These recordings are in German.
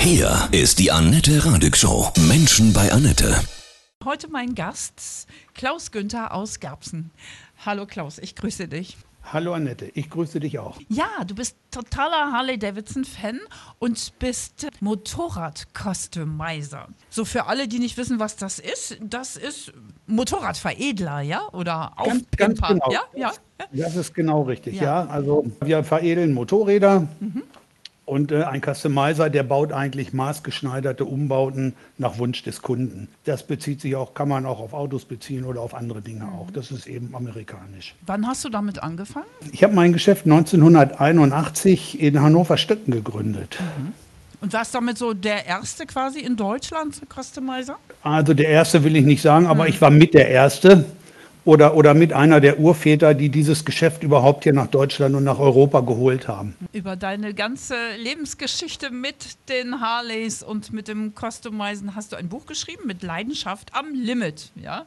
Hier ist die Annette Radig Show. Menschen bei Annette. Heute mein Gast, Klaus Günther aus Garbsen. Hallo Klaus, ich grüße dich. Hallo Annette, ich grüße dich auch. Ja, du bist totaler Harley-Davidson-Fan und bist Motorrad-Customizer. So für alle, die nicht wissen, was das ist, das ist Motorradveredler, ja? Oder Ganz, ganz Aufpimper, genau. ja? Ja. Das ist genau richtig, Ja. ja. Also wir veredeln Motorräder und äh, ein Customizer, der baut eigentlich maßgeschneiderte Umbauten nach Wunsch des Kunden. Das bezieht sich auch, kann man auch auf Autos beziehen oder auf andere Dinge auch. Das ist eben amerikanisch. Wann hast du damit angefangen? Ich habe mein Geschäft 1981 in Hannover-Stöcken gegründet. Und warst damit so der erste quasi in Deutschland Customizer? Also der erste will ich nicht sagen, aber ich war mit der erste oder, oder mit einer der Urväter, die dieses Geschäft überhaupt hier nach Deutschland und nach Europa geholt haben. Über deine ganze Lebensgeschichte mit den Harleys und mit dem Customizen hast du ein Buch geschrieben mit Leidenschaft am Limit, ja?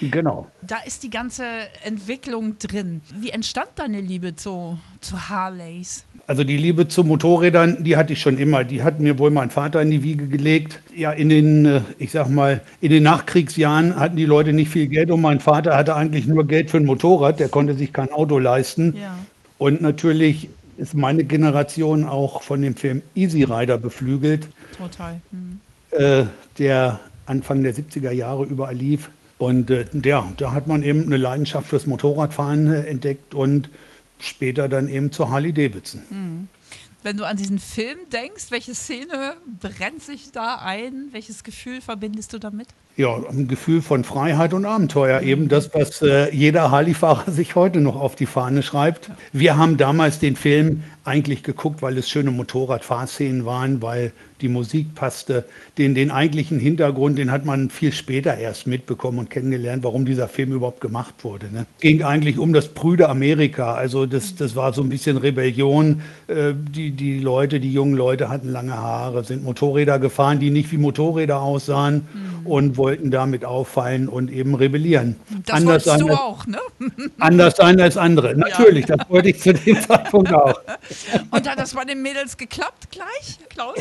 Genau. Da ist die ganze Entwicklung drin. Wie entstand deine Liebe zu, zu Harleys? Also die Liebe zu Motorrädern, die hatte ich schon immer. Die hat mir wohl mein Vater in die Wiege gelegt. Ja, in den, äh, ich sag mal, in den Nachkriegsjahren hatten die Leute nicht viel Geld und mein Vater hatte eigentlich nur Geld für ein Motorrad. Der konnte sich kein Auto leisten. Ja. Und natürlich ist meine Generation auch von dem Film Easy Rider beflügelt. Total. Hm. äh, der Anfang der 70er Jahre überall lief. Und äh, ja, da hat man eben eine Leidenschaft fürs Motorradfahren äh, entdeckt und später dann eben zur Harley Davidson. Wenn du an diesen Film denkst, welche Szene brennt sich da ein? Welches Gefühl verbindest du damit? Ja, ein Gefühl von Freiheit und Abenteuer, eben das, was äh, jeder Harley-Fahrer sich heute noch auf die Fahne schreibt. Wir haben damals den Film eigentlich geguckt, weil es schöne Motorradfahrszenen waren, weil die Musik passte. Den, den eigentlichen Hintergrund, den hat man viel später erst mitbekommen und kennengelernt, warum dieser Film überhaupt gemacht wurde. Ne? Ging eigentlich um das prüde Amerika. Also das, das war so ein bisschen Rebellion. Äh, die, die Leute, die jungen Leute hatten lange Haare, sind Motorräder gefahren, die nicht wie Motorräder aussahen und wollten damit auffallen und eben rebellieren. Das wolltest sein du als, auch, ne? anders sein als andere. Natürlich, das wollte ich zu dem Zeitpunkt auch. Und hat das bei den Mädels geklappt gleich, Klaus?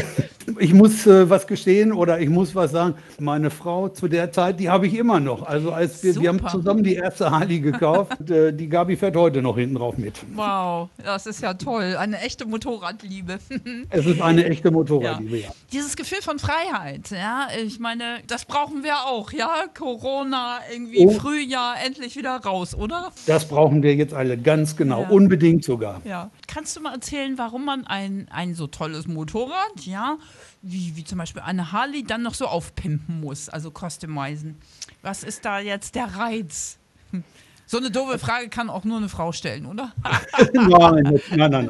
Ich muss äh, was gestehen oder ich muss was sagen. Meine Frau zu der Zeit, die habe ich immer noch. Also als wir, wir haben zusammen die erste Harley gekauft. Und, äh, die Gabi fährt heute noch hinten drauf mit. Wow, das ist ja toll. Eine echte Motorradliebe. Es ist eine echte Motorradliebe, ja. Dieses Gefühl von Freiheit, ja, ich meine, das brauchen wir auch, ja. Corona, irgendwie Oh. Frühjahr, endlich wieder raus, oder? Das brauchen wir jetzt alle ganz genau, Ja. unbedingt sogar. Ja. Kannst du mal erzählen, warum man ein, ein so tolles Motorrad, ja, wie, wie zum Beispiel eine Harley, dann noch so aufpimpen muss, also customizen? Was ist da jetzt der Reiz? So eine doofe Frage kann auch nur eine Frau stellen, oder? nein, nein, nein,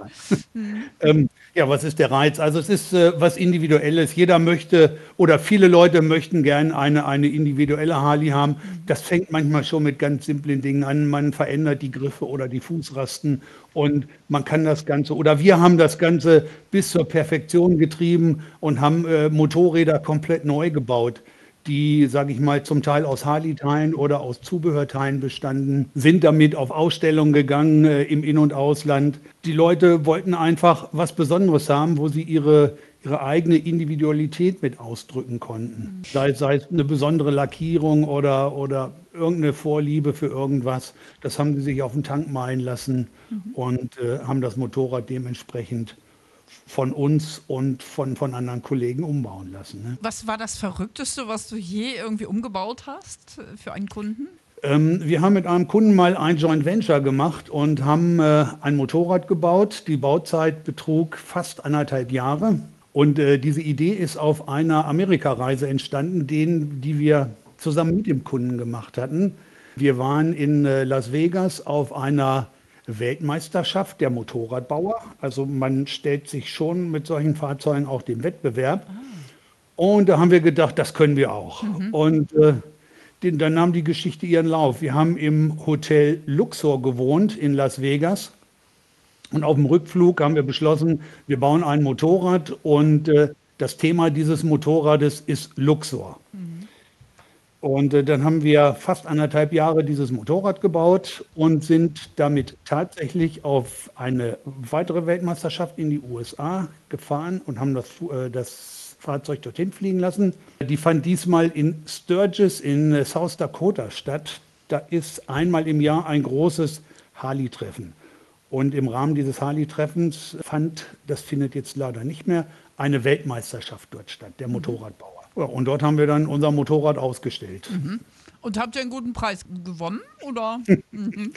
nein. ähm, ja, was ist der Reiz? Also es ist äh, was Individuelles. Jeder möchte oder viele Leute möchten gerne eine, eine individuelle Harley haben. Das fängt manchmal schon mit ganz simplen Dingen an. Man verändert die Griffe oder die Fußrasten und man kann das Ganze oder wir haben das Ganze bis zur Perfektion getrieben und haben äh, Motorräder komplett neu gebaut die, sage ich mal, zum Teil aus Harley-Teilen oder aus Zubehörteilen bestanden, sind damit auf Ausstellungen gegangen äh, im In- und Ausland. Die Leute wollten einfach was Besonderes haben, wo sie ihre, ihre eigene Individualität mit ausdrücken konnten. Sei, sei es eine besondere Lackierung oder, oder irgendeine Vorliebe für irgendwas. Das haben sie sich auf den Tank malen lassen und äh, haben das Motorrad dementsprechend von uns und von, von anderen Kollegen umbauen lassen. Ne? Was war das Verrückteste, was du je irgendwie umgebaut hast für einen Kunden? Ähm, wir haben mit einem Kunden mal ein Joint Venture gemacht und haben äh, ein Motorrad gebaut. Die Bauzeit betrug fast anderthalb Jahre. Und äh, diese Idee ist auf einer Amerikareise entstanden, den, die wir zusammen mit dem Kunden gemacht hatten. Wir waren in äh, Las Vegas auf einer Weltmeisterschaft der Motorradbauer. Also man stellt sich schon mit solchen Fahrzeugen auch dem Wettbewerb. Und da haben wir gedacht, das können wir auch. Und äh, den, dann nahm die Geschichte ihren Lauf. Wir haben im Hotel Luxor gewohnt in Las Vegas. Und auf dem Rückflug haben wir beschlossen, wir bauen ein Motorrad und äh, das Thema dieses Motorrades ist Luxor. Und äh, dann haben wir fast anderthalb Jahre dieses Motorrad gebaut und sind damit tatsächlich auf eine weitere Weltmeisterschaft in die USA gefahren und haben das, äh, das Fahrzeug dorthin fliegen lassen. Die fand diesmal in Sturgis in äh, South Dakota statt. Da ist einmal im Jahr ein großes Harley-Treffen. Und im Rahmen dieses Harley-Treffens fand, das findet jetzt leider nicht mehr, eine Weltmeisterschaft dort statt, der mhm. Motorradbauer. Ja, und dort haben wir dann unser Motorrad ausgestellt. Mhm. Und habt ihr einen guten Preis gewonnen? Oder? mhm.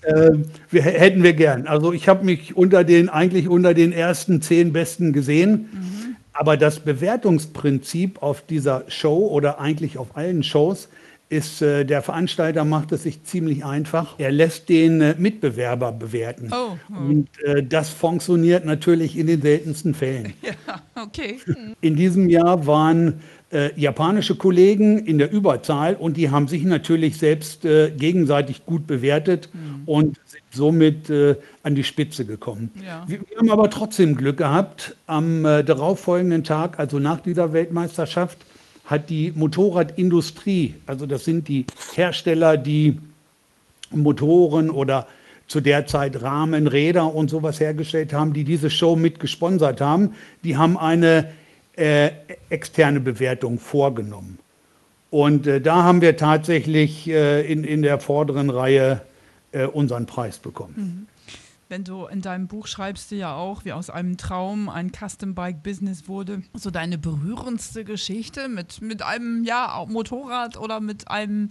äh, wir, hätten wir gern. Also ich habe mich unter den, eigentlich unter den ersten zehn Besten gesehen. Mhm. Aber das Bewertungsprinzip auf dieser Show oder eigentlich auf allen Shows ist, äh, der Veranstalter macht es sich ziemlich einfach. Er lässt den äh, Mitbewerber bewerten. Oh, oh. Und äh, das funktioniert natürlich in den seltensten Fällen. Ja, okay. In diesem Jahr waren äh, japanische Kollegen in der Überzahl und die haben sich natürlich selbst äh, gegenseitig gut bewertet mhm. und sind somit äh, an die Spitze gekommen. Ja. Wir, wir, haben aber trotzdem Glück gehabt. Am darauffolgenden Tag, also nach dieser Weltmeisterschaft, hat die Motorradindustrie, also das sind die Hersteller, die Motoren oder zu der Zeit Rahmen, Räder und sowas hergestellt haben, die diese Show mit gesponsert haben, die haben eine äh, externe Bewertung vorgenommen. Und äh, da haben wir tatsächlich äh, in, in der vorderen Reihe äh, unseren Preis bekommen. Mhm wenn du in deinem Buch schreibst du ja auch, wie aus einem Traum ein Custom Bike Business wurde. So deine berührendste Geschichte mit, mit einem ja, Motorrad oder mit einem,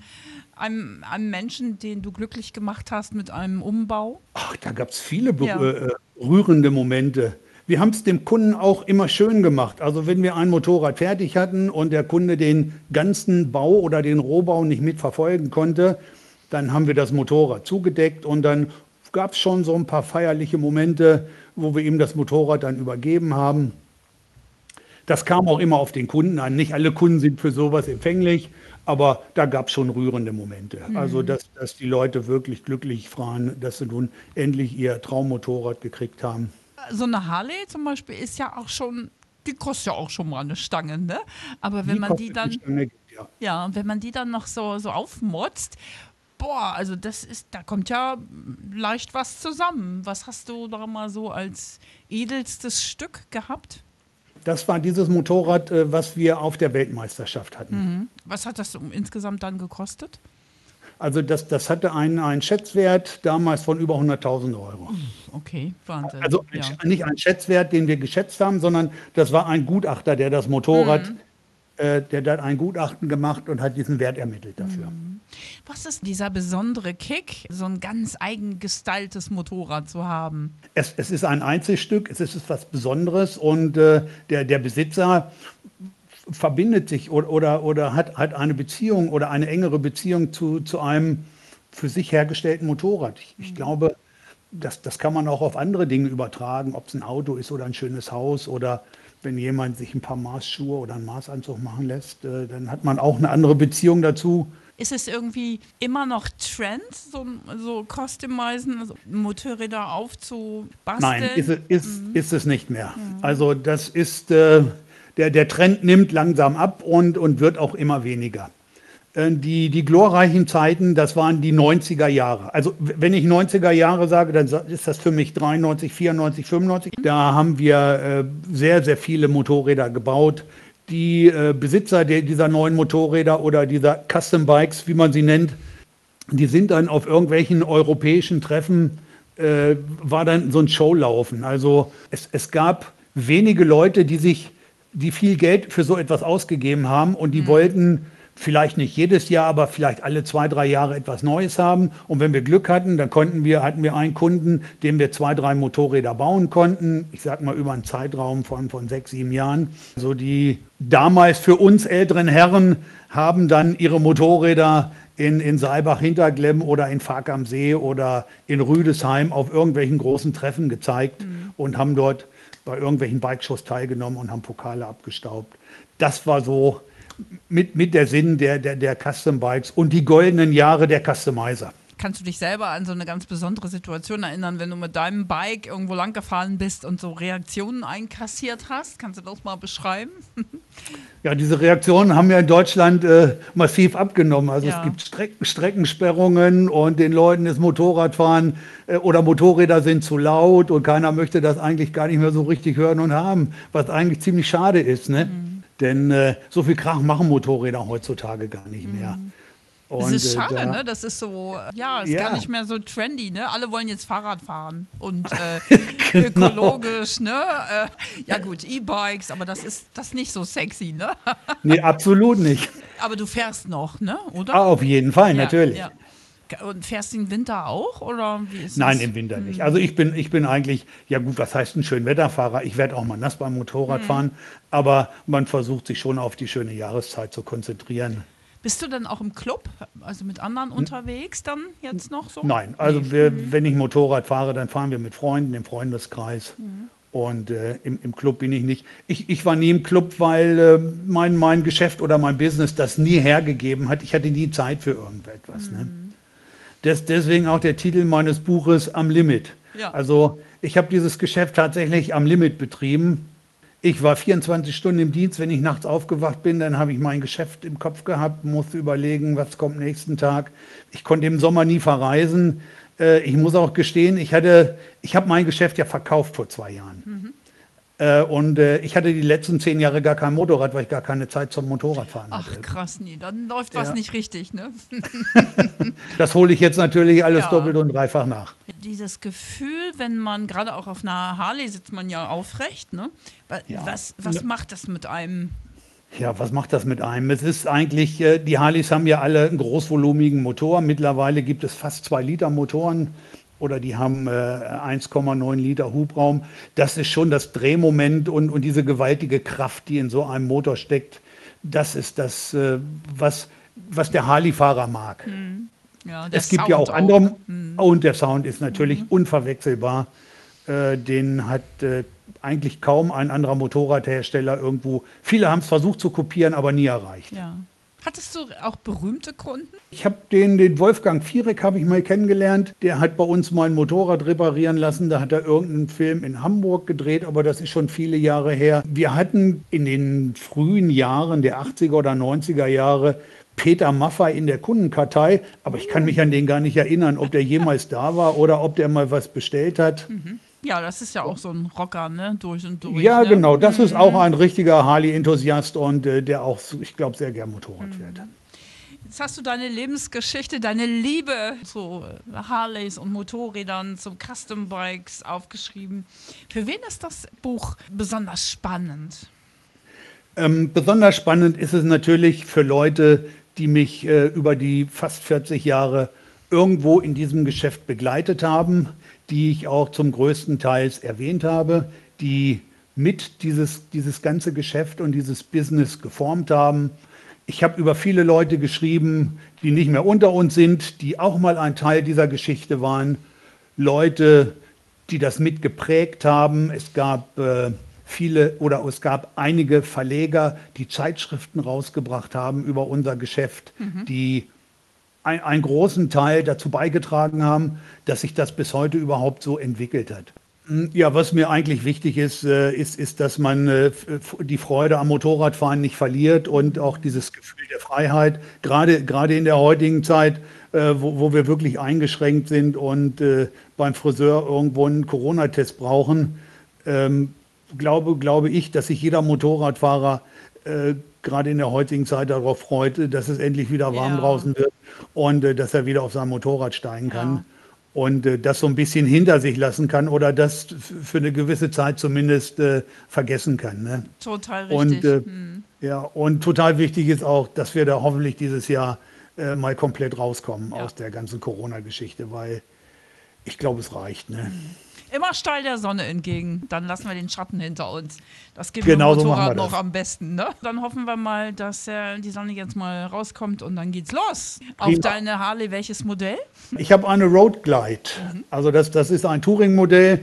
einem, einem Menschen, den du glücklich gemacht hast mit einem Umbau? Ach, da gab es viele ja. Äh, berührende Momente. Wir haben es dem Kunden auch immer schön gemacht. Also wenn wir ein Motorrad fertig hatten und der Kunde den ganzen Bau oder den Rohbau nicht mitverfolgen konnte, dann haben wir das Motorrad zugedeckt und dann gab es schon so ein paar feierliche Momente, wo wir ihm das Motorrad dann übergeben haben. Das kam auch immer auf den Kunden an. Nicht alle Kunden sind für sowas empfänglich, aber da gab es schon rührende Momente. Mhm. Also, dass, dass die Leute wirklich glücklich waren, dass sie nun endlich ihr Traummotorrad gekriegt haben. So eine Harley zum Beispiel ist ja auch schon, die kostet ja auch schon mal eine Stange, ne? Aber wenn die man die dann. Stange, ja. ja, wenn man die dann noch so, so aufmotzt boah, also das ist, da kommt ja leicht was zusammen. Was hast du da mal so als edelstes Stück gehabt? Das war dieses Motorrad, äh, was wir auf der Weltmeisterschaft hatten. Mhm. Was hat das insgesamt dann gekostet? Also das, das hatte einen, einen Schätzwert damals von über 100.000 Euro. Okay, Wahnsinn. Also ja. nicht ein Schätzwert, den wir geschätzt haben, sondern das war ein Gutachter, der das Motorrad mhm äh, der hat ein Gutachten gemacht und hat diesen Wert ermittelt dafür. Mhm. Was ist dieser besondere Kick, so ein ganz eigen gestaltes Motorrad zu haben? Es, es ist ein Einzelstück, es ist etwas Besonderes und äh, der, der Besitzer verbindet sich oder, oder, oder hat, hat eine Beziehung oder eine engere Beziehung zu, zu einem für sich hergestellten Motorrad. Ich, ich mhm. glaube, das, das kann man auch auf andere Dinge übertragen, ob es ein Auto ist oder ein schönes Haus oder wenn jemand sich ein paar Maßschuhe oder einen Maßanzug machen lässt, äh, dann hat man auch eine andere Beziehung dazu. Ist es irgendwie immer noch Trend, so, so Customizen, also Motorräder aufzubasteln? Nein, ist, ist, mhm. ist es nicht mehr. Mhm. Also das ist, äh, der, der Trend nimmt langsam ab und, und wird auch immer weniger. Äh, die, die glorreichen Zeiten, das waren die 90er Jahre. Also wenn ich 90er Jahre sage, dann ist das für mich 93, 94, 95. Da haben wir äh, sehr, sehr viele Motorräder gebaut. Die äh, Besitzer der, dieser neuen Motorräder oder dieser Custom Bikes, wie man sie nennt, die sind dann auf irgendwelchen europäischen Treffen, äh, war dann so ein Showlaufen. Also es, es gab wenige Leute, die sich, die viel Geld für so etwas ausgegeben haben und die mhm. wollten vielleicht nicht jedes Jahr, aber vielleicht alle zwei, drei Jahre etwas Neues haben. Und wenn wir Glück hatten, dann konnten wir, hatten wir einen Kunden, dem wir zwei, drei Motorräder bauen konnten. Ich sag mal über einen Zeitraum von, von sechs, sieben Jahren. So die damals für uns älteren Herren haben dann ihre Motorräder in, in Seibach-Hinterglemm oder in Fark am See oder in Rüdesheim auf irgendwelchen großen Treffen gezeigt mhm. und haben dort bei irgendwelchen Bikeshows teilgenommen und haben Pokale abgestaubt. Das war so mit, mit der Sinn der, der, der Custom Bikes und die goldenen Jahre der Customizer. Kannst du dich selber an so eine ganz besondere Situation erinnern, wenn du mit deinem Bike irgendwo lang gefahren bist und so Reaktionen einkassiert hast? Kannst du das mal beschreiben? Ja, diese Reaktionen haben ja in Deutschland äh, massiv abgenommen. Also ja. es gibt Streck Streckensperrungen und den Leuten ist Motorradfahren äh, oder Motorräder sind zu laut und keiner möchte das eigentlich gar nicht mehr so richtig hören und haben, was eigentlich ziemlich schade ist. Ne? Mhm. Denn äh, so viel Krach machen Motorräder heutzutage gar nicht mehr. Das Und, ist äh, schade, da- ne? Das ist so, äh, ja, ist Ja. gar nicht mehr so trendy, ne? Alle wollen jetzt Fahrrad fahren und äh, Genau. ökologisch, ne? Äh, ja gut, E-Bikes, aber das ist das nicht so sexy, ne? Nee, absolut nicht. Aber du fährst noch, ne? Oder? Ah, auf jeden Fall, Ja, natürlich. ja. Und fährst du im Winter auch oder wie ist Nein, das? im Winter nicht. Also ich bin, ich bin eigentlich, ja gut, was heißt ein Schönwetterfahrer? Ich werde auch mal nass beim. Motorrad fahren, aber man versucht sich schon auf die schöne Jahreszeit zu konzentrieren. Bist du dann auch im Club, also mit anderen unterwegs dann jetzt noch so? Nein, also wir, wenn ich Motorrad fahre, dann fahren wir mit Freunden im Freundeskreis. Und äh, im, im Club bin ich nicht. Ich, ich war nie im Club, weil äh, mein, mein Geschäft oder mein Business das nie hergegeben hat. Ich hatte nie Zeit für irgendetwas. Ne? Des, deswegen auch der Titel meines Buches Am Limit. Ja. Also ich habe dieses Geschäft tatsächlich am Limit betrieben. Ich war 24 Stunden im Dienst. Wenn ich nachts aufgewacht bin, dann habe ich mein Geschäft im Kopf gehabt, musste überlegen, was kommt nächsten Tag. Ich konnte im Sommer nie verreisen. Äh, Ich muss auch gestehen, ich hatte, ich habe mein Geschäft ja verkauft vor zwei Jahren. Äh, Und äh, ich hatte die letzten zehn Jahre gar kein Motorrad, weil ich gar keine Zeit zum Motorradfahren hatte. Ach krass, nee, dann läuft was Ja. nicht richtig, ne? Das hole ich jetzt natürlich alles Ja. doppelt und dreifach nach. Dieses Gefühl, wenn man gerade auch auf einer Harley sitzt, man ja aufrecht, ne? Wa- Ja. Was, was macht das mit einem? Ja, was macht das mit einem? Es ist eigentlich, äh, die Harleys haben ja alle einen großvolumigen Motor. Mittlerweile gibt es fast zwei Liter Motoren oder die haben äh, 1,9 Liter Hubraum. Das ist schon das Drehmoment und, und diese gewaltige Kraft, die in so einem Motor steckt. Das ist das, äh, was, was der Harley-Fahrer mag. Ja, der Es gibt Sound ja auch andere. Und der Sound ist natürlich unverwechselbar. Äh, den hat äh, eigentlich kaum ein anderer Motorradhersteller irgendwo. Viele haben es versucht zu kopieren, aber nie erreicht. Ja. Hattest du auch berühmte Kunden? Ich habe den, den Wolfgang Vierek habe ich mal kennengelernt. Der hat bei uns mein Motorrad reparieren lassen. Da hat er irgendeinen Film in Hamburg gedreht, aber das ist schon viele Jahre her. Wir hatten in den frühen Jahren der 80er oder 90er Jahre Peter Maffay in der Kundenkartei, aber ich kann mich an den gar nicht erinnern, ob der jemals da war oder ob der mal was bestellt hat. Ja, das ist ja auch so ein Rocker, ne? Durch und durch. Ja, ne? genau, das ist auch ein richtiger Harley-Enthusiast und äh, der auch, ich glaube, sehr gern Motorrad fährt. Jetzt hast du deine Lebensgeschichte, deine Liebe zu äh, Harleys und Motorrädern, zu Custom Bikes aufgeschrieben. Für wen ist das Buch besonders spannend? Ähm, besonders spannend ist es natürlich für Leute, die mich äh, über die fast 40 Jahre irgendwo in diesem Geschäft begleitet haben, die ich auch zum größten Teil erwähnt habe, die mit dieses, dieses ganze Geschäft und dieses Business geformt haben. Ich habe über viele Leute geschrieben, die nicht mehr unter uns sind, die auch mal ein Teil dieser Geschichte waren. Leute, die das mitgeprägt haben. Es gab äh, viele oder es gab einige Verleger, die Zeitschriften rausgebracht haben über unser Geschäft, die ein, einen großen Teil dazu beigetragen haben, dass sich das bis heute überhaupt so entwickelt hat. Ja, was mir eigentlich wichtig ist, äh, ist, ist, dass man äh, die Freude am Motorradfahren nicht verliert und auch dieses Gefühl der Freiheit, gerade, gerade in der heutigen Zeit, äh, wo, wo wir wirklich eingeschränkt sind und beim Friseur irgendwo einen Corona-Test brauchen, ähm, glaube, glaube ich, dass sich jeder Motorradfahrer gerade in der heutigen Zeit darauf freut, dass es endlich wieder warm Ja. draußen wird und äh, dass er wieder auf sein Motorrad steigen kann Ja. und äh, das so ein bisschen hinter sich lassen kann oder das für eine gewisse Zeit zumindest äh, vergessen kann. Ne? Total richtig. Und, äh, Hm. ja, und total wichtig ist auch, dass wir da hoffentlich dieses Jahr äh, mal komplett rauskommen Ja. aus der ganzen Corona-Geschichte, weil ich glaube, es reicht. Ne? Immer steil der Sonne entgegen, dann lassen wir den Schatten hinter uns. Das geht Genau so dem Motorrad wir noch am besten. Ne? Dann hoffen wir mal, dass äh, die Sonne jetzt mal rauskommt und dann geht's los. Auf Prima. deine Harley, welches Modell? Ich habe eine Road Glide. Also das, das ist ein Touring-Modell.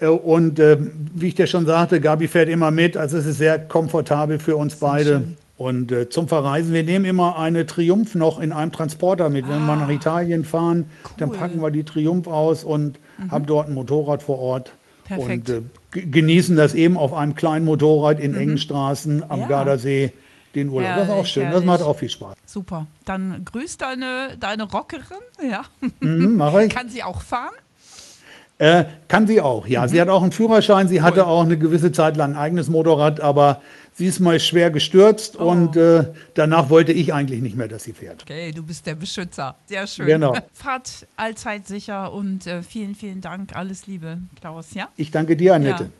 Äh, Und äh, wie ich dir schon sagte, Gabi fährt immer mit. Also es ist sehr komfortabel für uns beide. Und äh, zum Verreisen, wir nehmen immer eine Triumph noch in einem Transporter mit. Wenn wir nach Italien fahren, dann Cool. packen wir die Triumph aus und haben dort ein Motorrad vor Ort. Perfekt. Und äh, ge- genießen das eben auf einem kleinen Motorrad in engen Straßen am Ja. Gardasee. Den Urlaub. das ist auch Herrlich, schön. Das herrlich. macht auch viel Spaß. Super. Dann grüß deine, deine Rockerin. Ja. Mhm, mache ich. Kann sie auch fahren? Äh, kann sie auch, ja. Sie hat auch einen Führerschein. Sie hatte auch eine gewisse Zeit lang ein eigenes Motorrad, aber Sie ist mal schwer gestürzt Oh. und äh, danach wollte ich eigentlich nicht mehr, dass sie fährt. Okay, du bist der Beschützer. Sehr schön. Genau. Fahrt allzeit sicher und äh, vielen, vielen Dank. Alles Liebe, Klaus, ja? Ich danke dir, Annette. Ja.